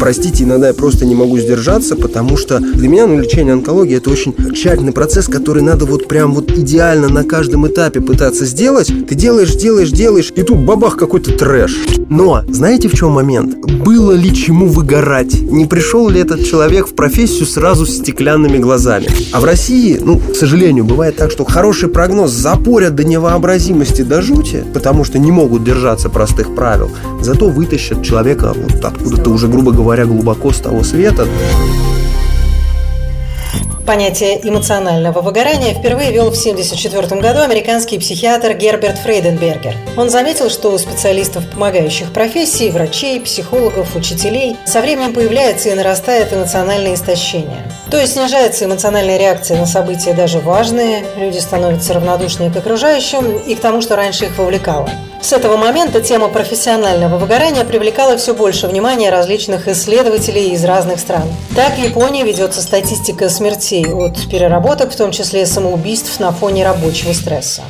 Простите, иногда я просто не могу сдержаться, потому что для меня ну, лечение онкологии это очень тщательный процесс, который надо вот прям вот идеально на каждом этапе пытаться сделать. Ты делаешь, делаешь, делаешь, и тут бабах какой-то трэш. Но знаете в чем момент? Было ли чему выгорать? Не пришел ли этот человек в профессию сразу с стеклянными глазами? А в России, ну, к сожалению, бывает так, что хороший прогноз запорят до невообразимости, до жути, потому что не могут держаться простых правил. Зато вытащат человека вот откуда-то уже, грубо говоря, глубоко с того света. Понятие эмоционального выгорания впервые вел в 1974 году американский психиатр Герберт Фрейденбергер. Он заметил, что у специалистов помогающих профессий, врачей, психологов, учителей со временем появляется и нарастает эмоциональное истощение. То есть снижается эмоциональная реакция на события даже важные, люди становятся равнодушнее к окружающим и к тому, что раньше их вовлекало. С этого момента тема профессионального выгорания привлекала все больше внимания различных исследователей из разных стран. Так в Японии ведется статистика смертей от переработок, в том числе самоубийств на фоне рабочего стресса.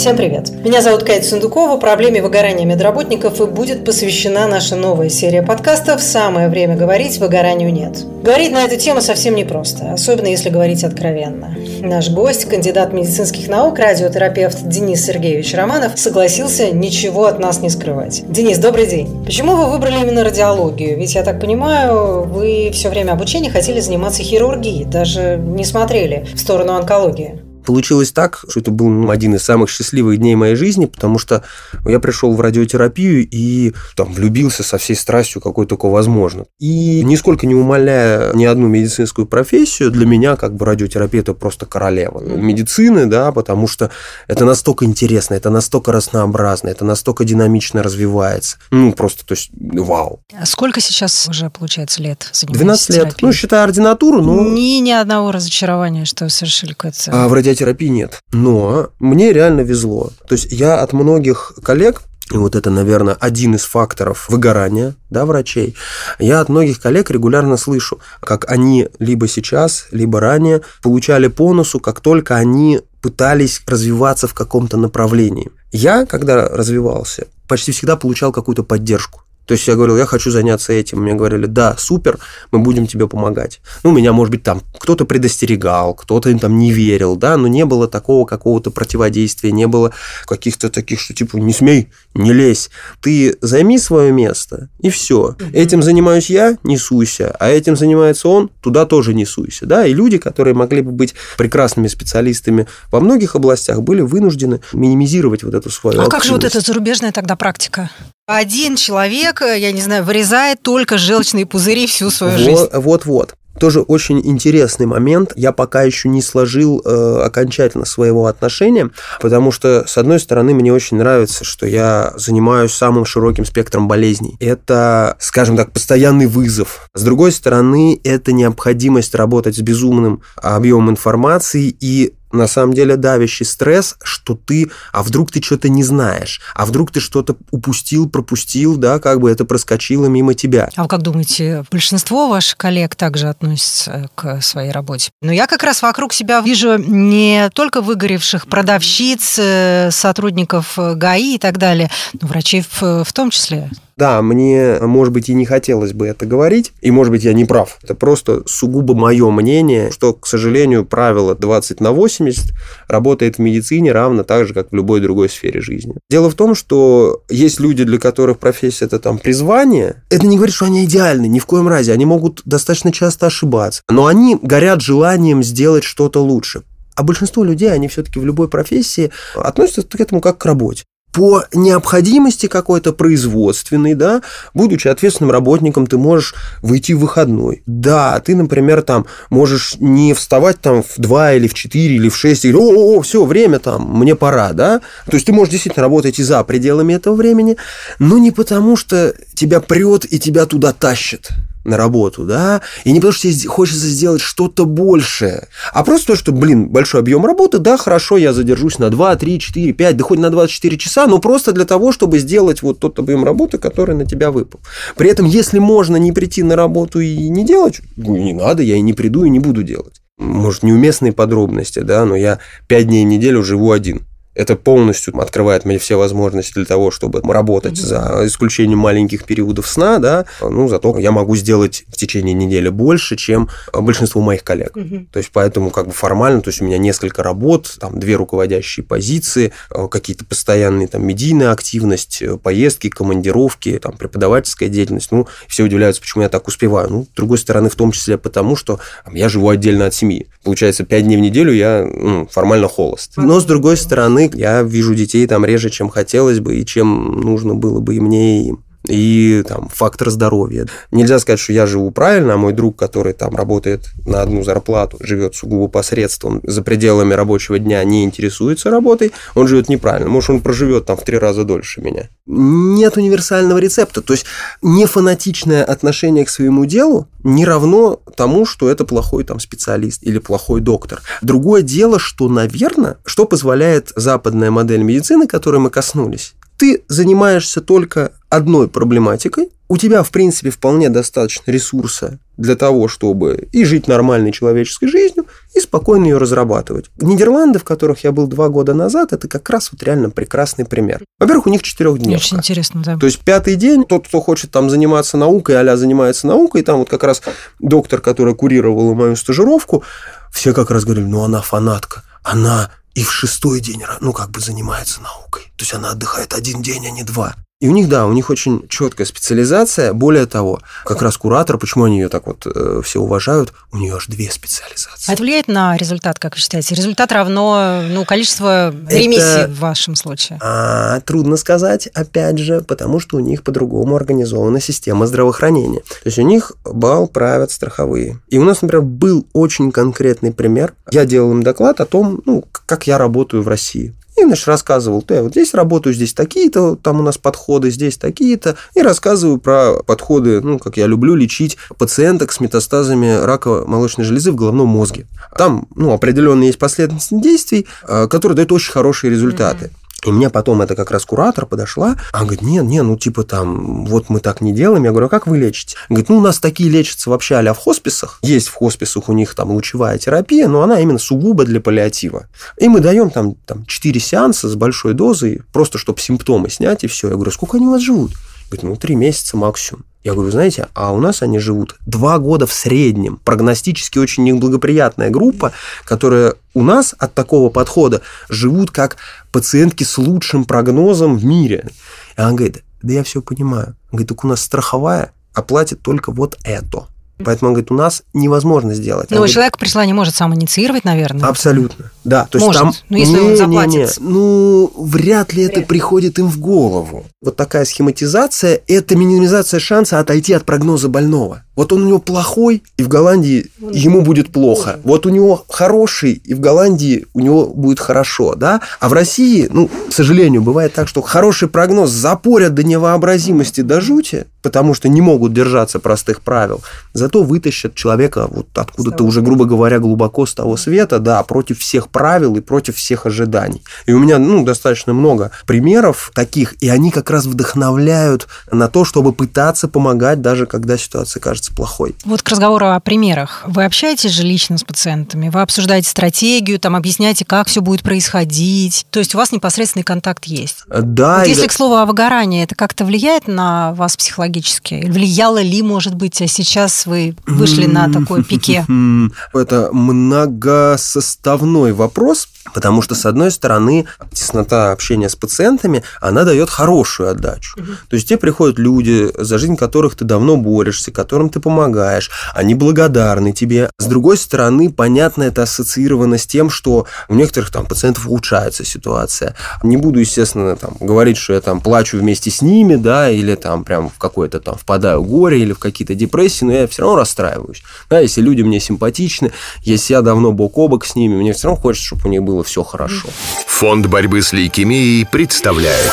Всем привет! Меня зовут Катя Сундукова. Проблеме выгорания медработников и будет посвящена наша новая серия подкастов «Самое время говорить, выгоранию нет». Говорить на эту тему совсем непросто, особенно если говорить откровенно. Наш гость, кандидат медицинских наук, радиотерапевт Денис Сергеевич Романов, согласился ничего от нас не скрывать. Денис, добрый день. Почему вы выбрали именно радиологию? Ведь, я так понимаю, вы все время обучения хотели заниматься хирургией, даже не смотрели в сторону онкологии. Получилось так, что это был ну, один из самых счастливых дней моей жизни, потому что я пришел в радиотерапию и там влюбился со всей страстью, какой только возможно. И нисколько не умаляя ни одну медицинскую профессию, для меня как бы радиотерапия это просто королева медицины, да, потому что это настолько интересно, это настолько разнообразно, это настолько динамично развивается. Ну, просто, то есть, вау. А сколько сейчас уже, получается, лет 12 лет. Ну, считая ординатуру, но... Ни, ни одного разочарования, что совершили какое-то... А в радиотерапии терапии нет. Но мне реально везло. То есть я от многих коллег и вот это, наверное, один из факторов выгорания да, врачей. Я от многих коллег регулярно слышу, как они либо сейчас, либо ранее получали по носу, как только они пытались развиваться в каком-то направлении. Я, когда развивался, почти всегда получал какую-то поддержку. То есть я говорил, я хочу заняться этим. Мне говорили, да, супер, мы будем тебе помогать. Ну, меня, может быть, там кто-то предостерегал, кто-то им там не верил, да, но не было такого какого-то противодействия, не было каких-то таких, что типа не смей, не лезь. Ты займи свое место, и все. Этим занимаюсь я, несуйся, а этим занимается он, туда тоже несуйся, да. И люди, которые могли бы быть прекрасными специалистами во многих областях, были вынуждены минимизировать вот эту свою А активность. как же вот эта зарубежная тогда практика? Один человек, я не знаю, вырезает только желчные пузыри всю свою вот, жизнь. Вот-вот. Тоже очень интересный момент. Я пока еще не сложил э, окончательно своего отношения, потому что, с одной стороны, мне очень нравится, что я занимаюсь самым широким спектром болезней. Это, скажем так, постоянный вызов. С другой стороны, это необходимость работать с безумным объемом информации и на самом деле давящий стресс, что ты, а вдруг ты что-то не знаешь, а вдруг ты что-то упустил, пропустил, да, как бы это проскочило мимо тебя. А вы как думаете, большинство ваших коллег также относятся к своей работе? Но я как раз вокруг себя вижу не только выгоревших продавщиц, э, сотрудников ГАИ и так далее, но врачей в, в том числе. Да, мне, может быть, и не хотелось бы это говорить, и, может быть, я не прав. Это просто сугубо мое мнение, что, к сожалению, правило 20 на 80 работает в медицине равно так же, как в любой другой сфере жизни. Дело в том, что есть люди, для которых профессия – это там призвание. Это не говорит, что они идеальны, ни в коем разе. Они могут достаточно часто ошибаться. Но они горят желанием сделать что-то лучше. А большинство людей, они все-таки в любой профессии относятся к этому как к работе по необходимости какой-то производственной, да, будучи ответственным работником, ты можешь выйти в выходной. Да, ты, например, там можешь не вставать там в 2 или в 4 или в 6, или о, о, все, время там, мне пора, да. То есть ты можешь действительно работать и за пределами этого времени, но не потому, что тебя прет и тебя туда тащит на работу, да, и не потому, что тебе хочется сделать что-то большее, а просто то, что, блин, большой объем работы, да, хорошо, я задержусь на 2, 3, 4, 5, да хоть на 24 часа, но просто для того, чтобы сделать вот тот объем работы, который на тебя выпал. При этом, если можно не прийти на работу и не делать, ну, не надо, я и не приду, и не буду делать. Может, неуместные подробности, да, но я 5 дней в неделю живу один. Это полностью открывает мне все возможности для того, чтобы работать угу. за исключением маленьких периодов сна, да, ну, зато я могу сделать в течение недели больше, чем большинство моих коллег. Угу. То есть, поэтому как бы формально, то есть у меня несколько работ, там две руководящие позиции, э, какие-то постоянные там медийная активность, э, поездки, командировки, там преподавательская деятельность. Ну, все удивляются, почему я так успеваю. Ну, с другой стороны, в том числе потому, что я живу отдельно от семьи. Получается, пять дней в неделю я ну, формально холост. Но, с другой стороны, я вижу детей там реже, чем хотелось бы, и чем нужно было бы и мне, и им и там фактор здоровья. Нельзя сказать, что я живу правильно, а мой друг, который там работает на одну зарплату, живет сугубо посредством, за пределами рабочего дня не интересуется работой, он живет неправильно. Может, он проживет там в три раза дольше меня. Нет универсального рецепта. То есть не фанатичное отношение к своему делу не равно тому, что это плохой там специалист или плохой доктор. Другое дело, что, наверное, что позволяет западная модель медицины, которой мы коснулись, ты занимаешься только одной проблематикой, у тебя, в принципе, вполне достаточно ресурса для того, чтобы и жить нормальной человеческой жизнью, и спокойно ее разрабатывать. Нидерланды, в которых я был два года назад, это как раз вот реально прекрасный пример. Во-первых, у них четырехдневка. Очень интересно, да. То есть пятый день, тот, кто хочет там заниматься наукой, а занимается наукой, там вот как раз доктор, который курировал мою стажировку, все как раз говорили, ну она фанатка, она и в шестой день, ну, как бы занимается наукой. То есть она отдыхает один день, а не два. И у них, да, у них очень четкая специализация. Более того, как раз куратор, почему они ее так вот э, все уважают, у нее аж две специализации. А это влияет на результат, как вы считаете? Результат равно ну, количество ремиссий это, в вашем случае? А, трудно сказать, опять же, потому что у них по-другому организована система здравоохранения. То есть у них бал правят страховые. И у нас, например, был очень конкретный пример. Я делал им доклад о том, ну, как я работаю в России. И, значит, рассказывал, ты вот здесь работаю, здесь такие-то, там у нас подходы, здесь такие-то. И рассказываю про подходы, ну, как я люблю лечить пациенток с метастазами рака молочной железы в головном мозге. Там, ну, определенные есть последовательность действий, а, которые дают очень хорошие результаты. Mm-hmm. И мне потом это как раз куратор подошла, она говорит, нет, нет, ну типа там, вот мы так не делаем. Я говорю, а как вы лечите? Говорит, ну у нас такие лечатся вообще а в хосписах. Есть в хосписах у них там лучевая терапия, но она именно сугубо для паллиатива. И мы даем там, там 4 сеанса с большой дозой, просто чтобы симптомы снять и все. Я говорю, сколько они у вас живут? Говорит, ну, три месяца максимум. Я говорю, знаете, а у нас они живут два года в среднем. Прогностически очень неблагоприятная группа, которая у нас от такого подхода живут как пациентки с лучшим прогнозом в мире. И она говорит, да я все понимаю. Говорит, так у нас страховая оплатит только вот это. Поэтому он говорит, у нас невозможно сделать. Но говорит, человек пришла не может сам инициировать, наверное. Абсолютно. Да, то есть может, там... но если не, он заплатит. Не, не. Ну, вряд ли вряд. это приходит им в голову. Вот такая схематизация – это минимизация шанса отойти от прогноза больного. Вот он у него плохой, и в Голландии ему будет плохо. Вот у него хороший, и в Голландии у него будет хорошо, да? А в России, ну, к сожалению, бывает так, что хороший прогноз запорят до невообразимости, до жути, потому что не могут держаться простых правил. Зато вытащат человека вот откуда-то уже, грубо говоря, глубоко с того света, да, против всех правил и против всех ожиданий. И у меня, ну, достаточно много примеров таких, и они как раз вдохновляют на то, чтобы пытаться помогать, даже когда ситуация кажется плохой. Вот к разговору о примерах. Вы общаетесь же лично с пациентами? Вы обсуждаете стратегию, там объясняете, как все будет происходить? То есть у вас непосредственный контакт есть? Да. Вот если, к слову, о выгорании, это как-то влияет на вас психологически? Влияло ли, может быть, а сейчас вы вышли на такой пике? Это многосоставной вопрос, Потому что, с одной стороны, теснота общения с пациентами, она дает хорошую отдачу. Угу. То есть тебе приходят люди, за жизнь которых ты давно борешься, которым ты помогаешь, они благодарны тебе. С другой стороны, понятно, это ассоциировано с тем, что у некоторых там пациентов улучшается ситуация. Не буду, естественно, там, говорить, что я там плачу вместе с ними, да, или там прям в какое-то там впадаю в горе или в какие-то депрессии, но я все равно расстраиваюсь. Да, если люди мне симпатичны, если я давно бок о бок с ними, мне все равно хочется, чтобы у них было все хорошо. Фонд борьбы с лейкемией представляет.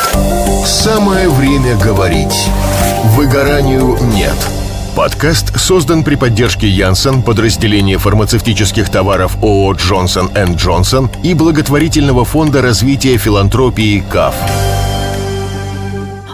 Самое время говорить. Выгоранию нет. Подкаст создан при поддержке Янсен, подразделения фармацевтических товаров ООО «Джонсон энд Джонсон» и благотворительного фонда развития филантропии «КАФ».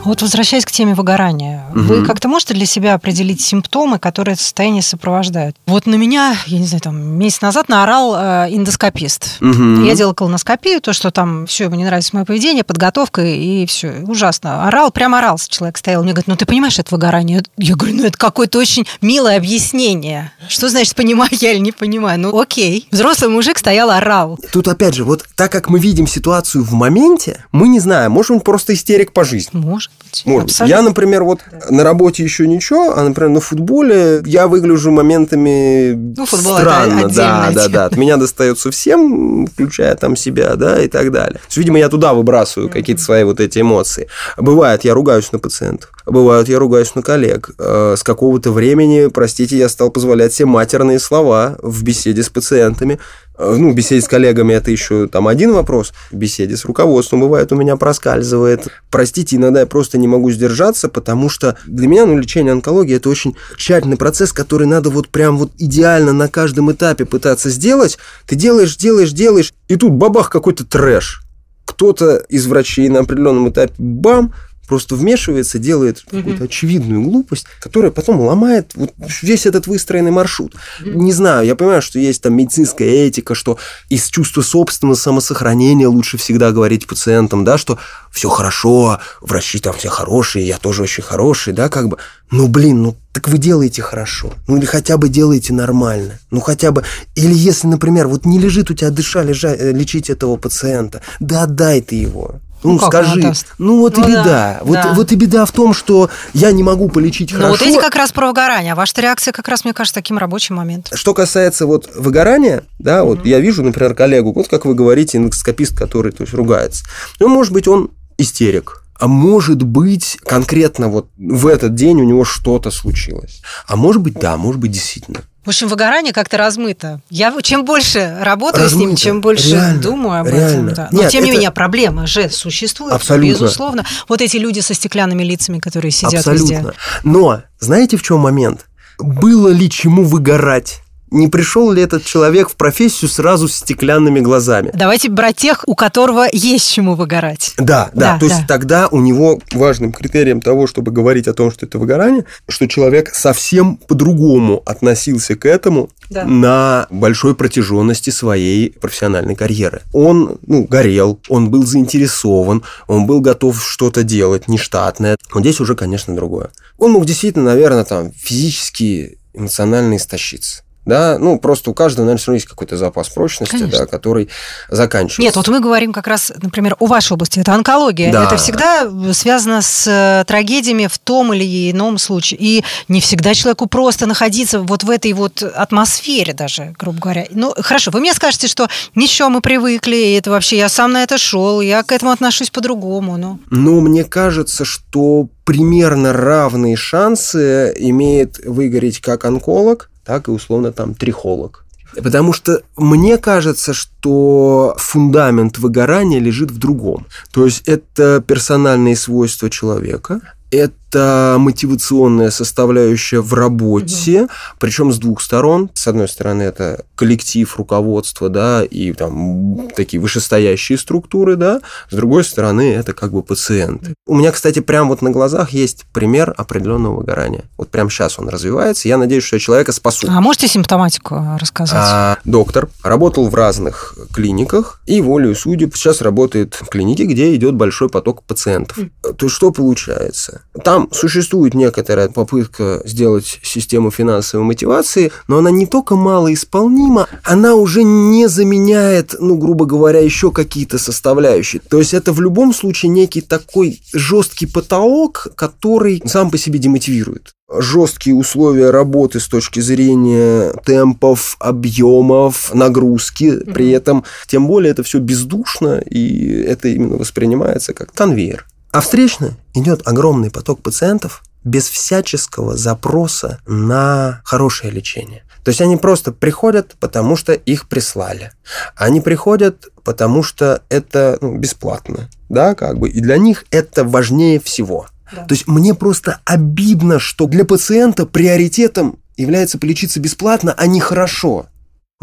Вот возвращаясь к теме выгорания, угу. вы как-то можете для себя определить симптомы, которые это состояние сопровождают? Вот на меня, я не знаю, там месяц назад наорал э, эндоскопист. Угу. Я делала колоноскопию, то, что там все, ему не нравится мое поведение, подготовка и все. Ужасно. Орал, прям орал человек стоял. Мне говорит, ну ты понимаешь, это выгорание? Я говорю, ну это какое-то очень милое объяснение. Что значит понимаю я или не понимаю? Ну окей. Взрослый мужик стоял, орал. Тут опять же, вот так как мы видим ситуацию в моменте, мы не знаем, может он просто истерик по жизни. Может быть. Может быть. Я, например, вот да. на работе еще ничего, а, например, на футболе я выгляжу моментами ну, странно. да, да, да. От меня достается всем, включая там себя, да, и так далее. есть, видимо, я туда выбрасываю какие-то свои вот эти эмоции. Бывает, я ругаюсь на пациентов. Бывает, я ругаюсь на коллег. Э, с какого-то времени, простите, я стал позволять себе матерные слова в беседе с пациентами. Э, ну, беседе с коллегами это еще там один вопрос. В беседе с руководством бывает у меня проскальзывает. Простите, иногда я просто не могу сдержаться, потому что для меня, ну, лечение онкологии это очень тщательный процесс, который надо вот прям вот идеально на каждом этапе пытаться сделать. Ты делаешь, делаешь, делаешь, и тут бабах какой-то трэш. Кто-то из врачей на определенном этапе бам, просто вмешивается, делает угу. какую-то очевидную глупость, которая потом ломает вот весь этот выстроенный маршрут. Угу. Не знаю, я понимаю, что есть там медицинская этика, что из чувства собственного самосохранения лучше всегда говорить пациентам, да, что все хорошо, врачи там все хорошие, я тоже очень хороший, да, как бы. Ну, блин, ну так вы делаете хорошо. Ну, или хотя бы делаете нормально. Ну, хотя бы... Или если, например, вот не лежит у тебя дыша лежа, э, лечить этого пациента, да отдай ты его. Ну, ну скажи. Ну, вот ну, и беда. Да, вот, да. вот и беда в том, что я не могу полечить ну, хорошо. вот эти как раз про выгорание. А ваша реакция как раз, мне кажется, таким рабочим моментом. Что касается вот выгорания, да, mm-hmm. вот я вижу, например, коллегу, вот как вы говорите, эндоскопист, который то есть, ругается. Ну, может быть, он истерик. А может быть, конкретно вот в этот день у него что-то случилось. А может быть, да, может быть, действительно. В общем, выгорание как-то размыто. Я чем больше работаю размыто. с ним, чем больше реально, думаю об реально. этом. Да. Но Нет, тем не это... менее, проблема же существует. Абсолютно. Безусловно. Вот эти люди со стеклянными лицами, которые сидят Абсолютно. везде. Но знаете, в чем момент? Было ли чему выгорать? Не пришел ли этот человек в профессию сразу с стеклянными глазами. Давайте брать тех, у которого есть чему выгорать. Да, да, да то да. есть тогда у него важным критерием того, чтобы говорить о том, что это выгорание, что человек совсем по-другому относился к этому да. на большой протяженности своей профессиональной карьеры. Он ну, горел, он был заинтересован, он был готов что-то делать нештатное. Но здесь уже, конечно, другое. Он мог действительно, наверное, там физически эмоционально истощиться да, ну, просто у каждого, наверное, все равно есть какой-то запас прочности, Конечно. да, который заканчивается. Нет, вот мы говорим как раз, например, о вашей области, это онкология. Да. Это всегда связано с э, трагедиями в том или ином случае. И не всегда человеку просто находиться вот в этой вот атмосфере даже, грубо говоря. Ну, хорошо, вы мне скажете, что ничего, мы привыкли, это вообще я сам на это шел, я к этому отношусь по-другому. Но... Ну, мне кажется, что примерно равные шансы имеет выгореть как онколог, так и условно там трихолог. Потому что мне кажется, что фундамент выгорания лежит в другом. То есть это персональные свойства человека, это мотивационная составляющая в работе, угу. причем с двух сторон. С одной стороны, это коллектив, руководство, да, и там такие вышестоящие структуры, да. С другой стороны, это как бы пациенты. У меня, кстати, прямо вот на глазах есть пример определенного выгорания. Вот прямо сейчас он развивается. Я надеюсь, что я человека спасу. А можете симптоматику рассказать? А, доктор работал в разных клиниках и волею судеб сейчас работает в клинике, где идет большой поток пациентов. Mm. То есть что получается? Там существует некоторая попытка сделать систему финансовой мотивации, но она не только малоисполнима, она уже не заменяет, ну, грубо говоря, еще какие-то составляющие. То есть это в любом случае некий такой жесткий потолок, который сам по себе демотивирует жесткие условия работы с точки зрения темпов, объемов, нагрузки. Mm-hmm. При этом, тем более, это все бездушно, и это именно воспринимается как конвейер. А встречно идет огромный поток пациентов без всяческого запроса на хорошее лечение. То есть они просто приходят, потому что их прислали. Они приходят, потому что это ну, бесплатно, да, как бы. И для них это важнее всего. Да. То есть мне просто обидно, что для пациента приоритетом является полечиться бесплатно, а не хорошо.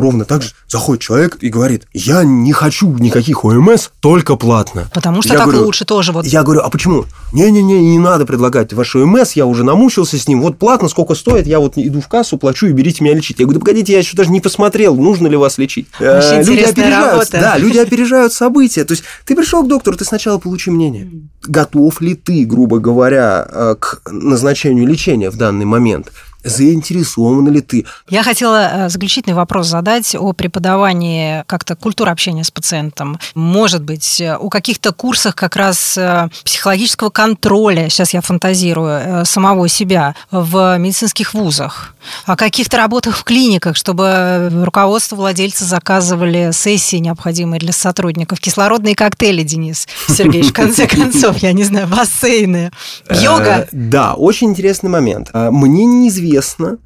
Ровно так же заходит человек и говорит, я не хочу никаких ОМС, только платно. Потому что я так говорю, лучше тоже. Вот. Я говорю, а почему? Не-не-не, не надо предлагать ваш ОМС, я уже намучился с ним, вот платно, сколько стоит, я вот иду в кассу, плачу и берите меня лечить. Я говорю, да погодите, я еще даже не посмотрел, нужно ли вас лечить. Очень Э, люди опережают, работа. да, люди опережают события. То есть ты пришел к доктору, ты сначала получи мнение. Готов ли ты, грубо говоря, э, к назначению лечения в данный момент? Заинтересован ли ты? Я хотела э, заключительный вопрос задать о преподавании как-то культуры общения с пациентом. Может быть, э, о каких-то курсах как раз э, психологического контроля, сейчас я фантазирую, самого себя в медицинских вузах, о каких-то работах в клиниках, чтобы руководство владельцы заказывали сессии, необходимые для сотрудников, кислородные коктейли, Денис Сергеевич, в конце концов, я не знаю, бассейны, йога. Да, очень интересный момент. Мне неизвестно,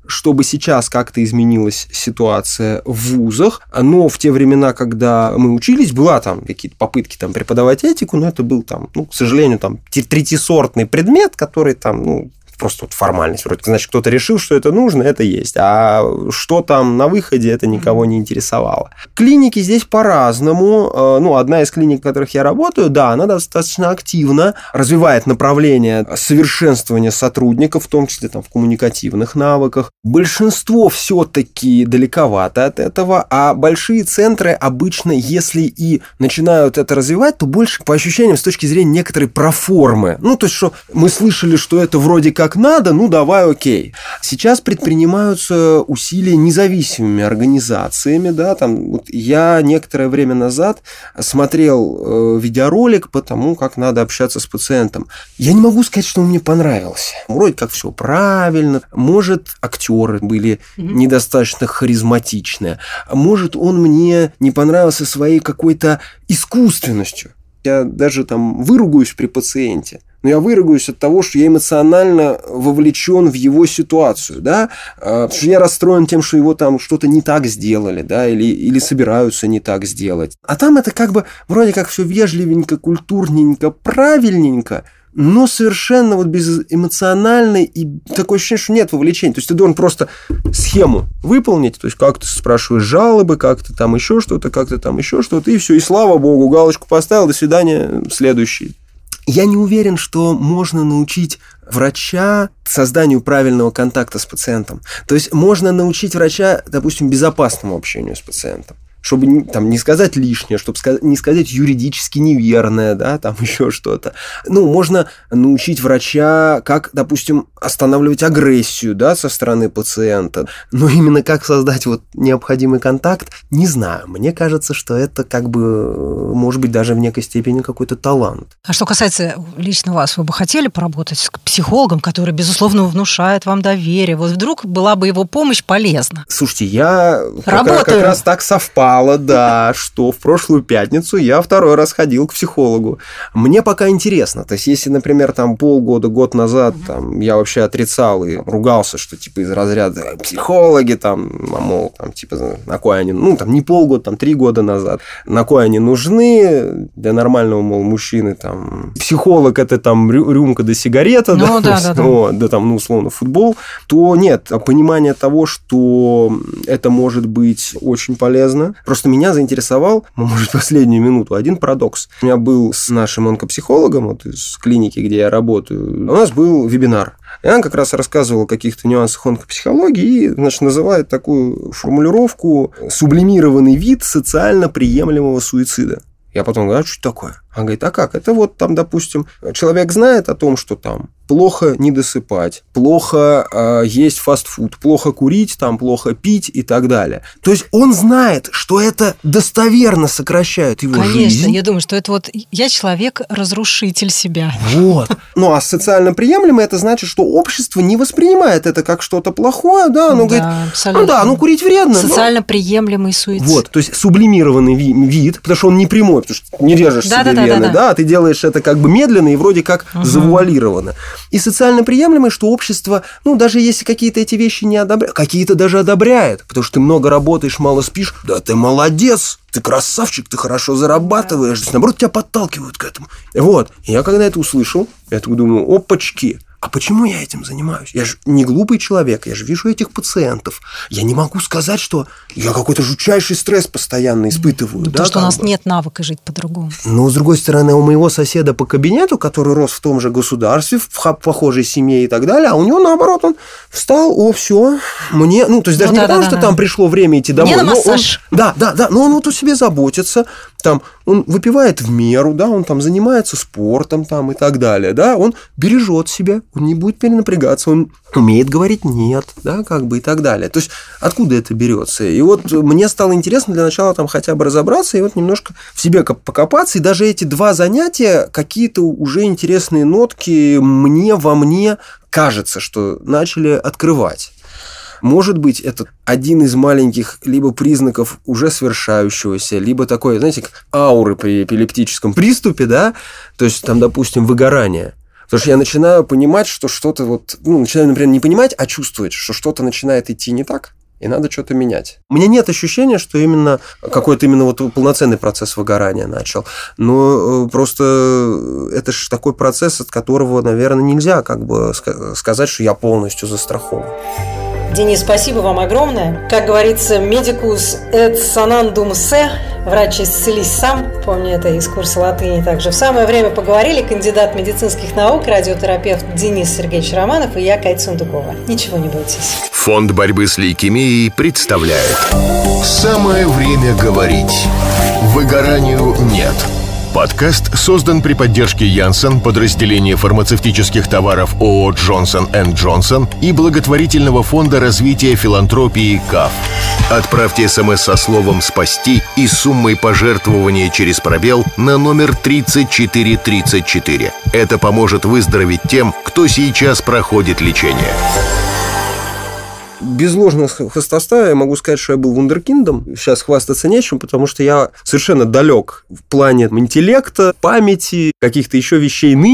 чтобы сейчас как-то изменилась ситуация в вузах, но в те времена, когда мы учились, была там какие-то попытки там преподавать этику, но это был там, ну, к сожалению, там третисортный предмет, который там, ну, просто вот формальность. Вроде, значит, кто-то решил, что это нужно, это есть. А что там на выходе, это никого не интересовало. Клиники здесь по-разному. Э, Ну, одна из клиник, в которых я работаю, да, она достаточно активно развивает направление совершенствования сотрудников, в том числе там, в коммуникативных навыках. Большинство все-таки далековато от этого, а большие центры обычно, если и начинают это развивать, то больше по ощущениям с точки зрения некоторой проформы. Ну, то есть, что мы слышали, что это вроде как надо, ну, давай, окей. Сейчас предпринимаются усилия независимыми организациями, да, там, вот я некоторое время назад смотрел э, видеоролик по тому, как надо общаться с пациентом. Я не могу сказать, что он мне понравился. Вроде как все правильно. Может, актеры были недостаточно харизматичные. Может, он мне не понравился своей какой-то искусственностью. Я даже там выругаюсь при пациенте, но я выругаюсь от того, что я эмоционально вовлечен в его ситуацию, да, А, потому что я расстроен тем, что его там что-то не так сделали, да, или, или собираются не так сделать. А там это как бы вроде как все вежливенько, культурненько, правильненько, но совершенно вот безэмоционально и такое ощущение, что нет вовлечения. То есть ты должен просто схему выполнить, то есть как ты спрашиваешь жалобы, как ты там еще что-то, как ты там еще что-то, и все, и слава богу, галочку поставил, до свидания, следующий. Я не уверен, что можно научить врача созданию правильного контакта с пациентом. То есть можно научить врача, допустим, безопасному общению с пациентом чтобы там не сказать лишнее, чтобы не сказать юридически неверное, да, там еще что-то. Ну, можно научить врача, как, допустим, останавливать агрессию, да, со стороны пациента. Но именно как создать вот необходимый контакт, не знаю. Мне кажется, что это как бы, э, может быть, даже в некой степени какой-то талант. А что касается лично вас, вы бы хотели поработать с психологом, который, безусловно, внушает вам доверие? Вот вдруг была бы его помощь полезна? Слушайте, я как, Работаю. как раз так совпало, да, что в прошлую пятницу я второй раз ходил к психологу. Мне пока интересно. То есть, если, например, там полгода, год назад там, я вообще отрицал и ругался, что типа из разряда «Э, психологи там, а, мол, там, типа, на кой они, ну, там, не полгода, там, три года назад, на кой они нужны для нормального, мол, мужчины, там, психолог это там рю- рюмка до сигарета, Ну, да, да, да. вот, да, там, ну, условно, футбол, то нет, а понимание того, что это может быть очень полезно. Просто меня заинтересовал, ну, может, последнюю минуту, один парадокс. У меня был с нашим онкопсихологом, вот из клиники, где я работаю, у нас был вебинар. И он как раз рассказывал о каких-то нюансах онкопсихологии и, значит, называет такую формулировку «сублимированный вид социально приемлемого суицида». Я потом говорю, а что это такое? Он говорит, а как? Это вот там, допустим, человек знает о том, что там плохо не досыпать, плохо э, есть фастфуд, плохо курить, там плохо пить и так далее. То есть он знает, что это достоверно сокращает его Конечно, жизнь. я думаю, что это вот я человек-разрушитель себя. Вот. Ну, а социально приемлемо это значит, что общество не воспринимает это как что-то плохое, да, оно говорит, Да, ну абсолютно. да, ну курить вредно. но- Социально приемлемый суицид. Вот, то есть сублимированный ви- вид, потому что он не прямой, потому что не режешь себе Да-да-да-да-да. Вены, да, а ты делаешь это как бы медленно и вроде как завуалированно. И социально приемлемое, что общество, ну, даже если какие-то эти вещи не одобряет, какие-то даже одобряет, потому что ты много работаешь, мало спишь, да ты молодец, ты красавчик, ты хорошо зарабатываешь, То есть, наоборот, тебя подталкивают к этому. Вот, я когда это услышал, я думаю, опачки, а почему я этим занимаюсь? Я же не глупый человек, я же вижу этих пациентов. Я не могу сказать, что я какой-то жутчайший стресс постоянно испытываю. Ну, да, то, что у нас бы. нет навыка жить по-другому. Но, с другой стороны, у моего соседа по кабинету, который рос в том же государстве, в похожей семье и так далее, а у него, наоборот, он встал, о, все, мне, ну, то есть даже ну, не да, потому, да, что да. там пришло время идти домой. Мне на массаж. Он, да, да, да, но он вот о себе заботится, там, он выпивает в меру, да, он там занимается спортом там и так далее, да, он бережет себя, он не будет перенапрягаться, он умеет говорить нет, да, как бы и так далее. То есть откуда это берется? И вот мне стало интересно для начала там хотя бы разобраться и вот немножко в себе покопаться, и даже эти два занятия какие-то уже интересные нотки мне во мне кажется, что начали открывать. Может быть, это один из маленьких либо признаков уже свершающегося, либо такой, знаете, как ауры при эпилептическом приступе, да, то есть там, допустим, выгорание. Потому что я начинаю понимать, что что-то вот, ну, начинаю, например, не понимать, а чувствовать, что что-то начинает идти не так, и надо что-то менять. У меня нет ощущения, что именно какой-то именно вот полноценный процесс выгорания начал. Но э, просто это же такой процесс, от которого, наверное, нельзя как бы сказать, что я полностью застрахован. Денис, спасибо вам огромное. Как говорится, медикус et sanandum se, врач исцелись сам. Помню это из курса латыни также. В самое время поговорили кандидат медицинских наук, радиотерапевт Денис Сергеевич Романов и я, Кать Сундукова. Ничего не бойтесь. Фонд борьбы с лейкемией представляет Самое время говорить. Выгоранию нет. Подкаст создан при поддержке Янсен, подразделения фармацевтических товаров ООО «Джонсон энд Джонсон» и благотворительного фонда развития филантропии КАФ. Отправьте смс со словом «Спасти» и суммой пожертвования через пробел на номер 3434. Это поможет выздороветь тем, кто сейчас проходит лечение без ложного хвостовства я могу сказать, что я был вундеркиндом. Сейчас хвастаться нечем, потому что я совершенно далек в плане интеллекта, памяти, каких-то еще вещей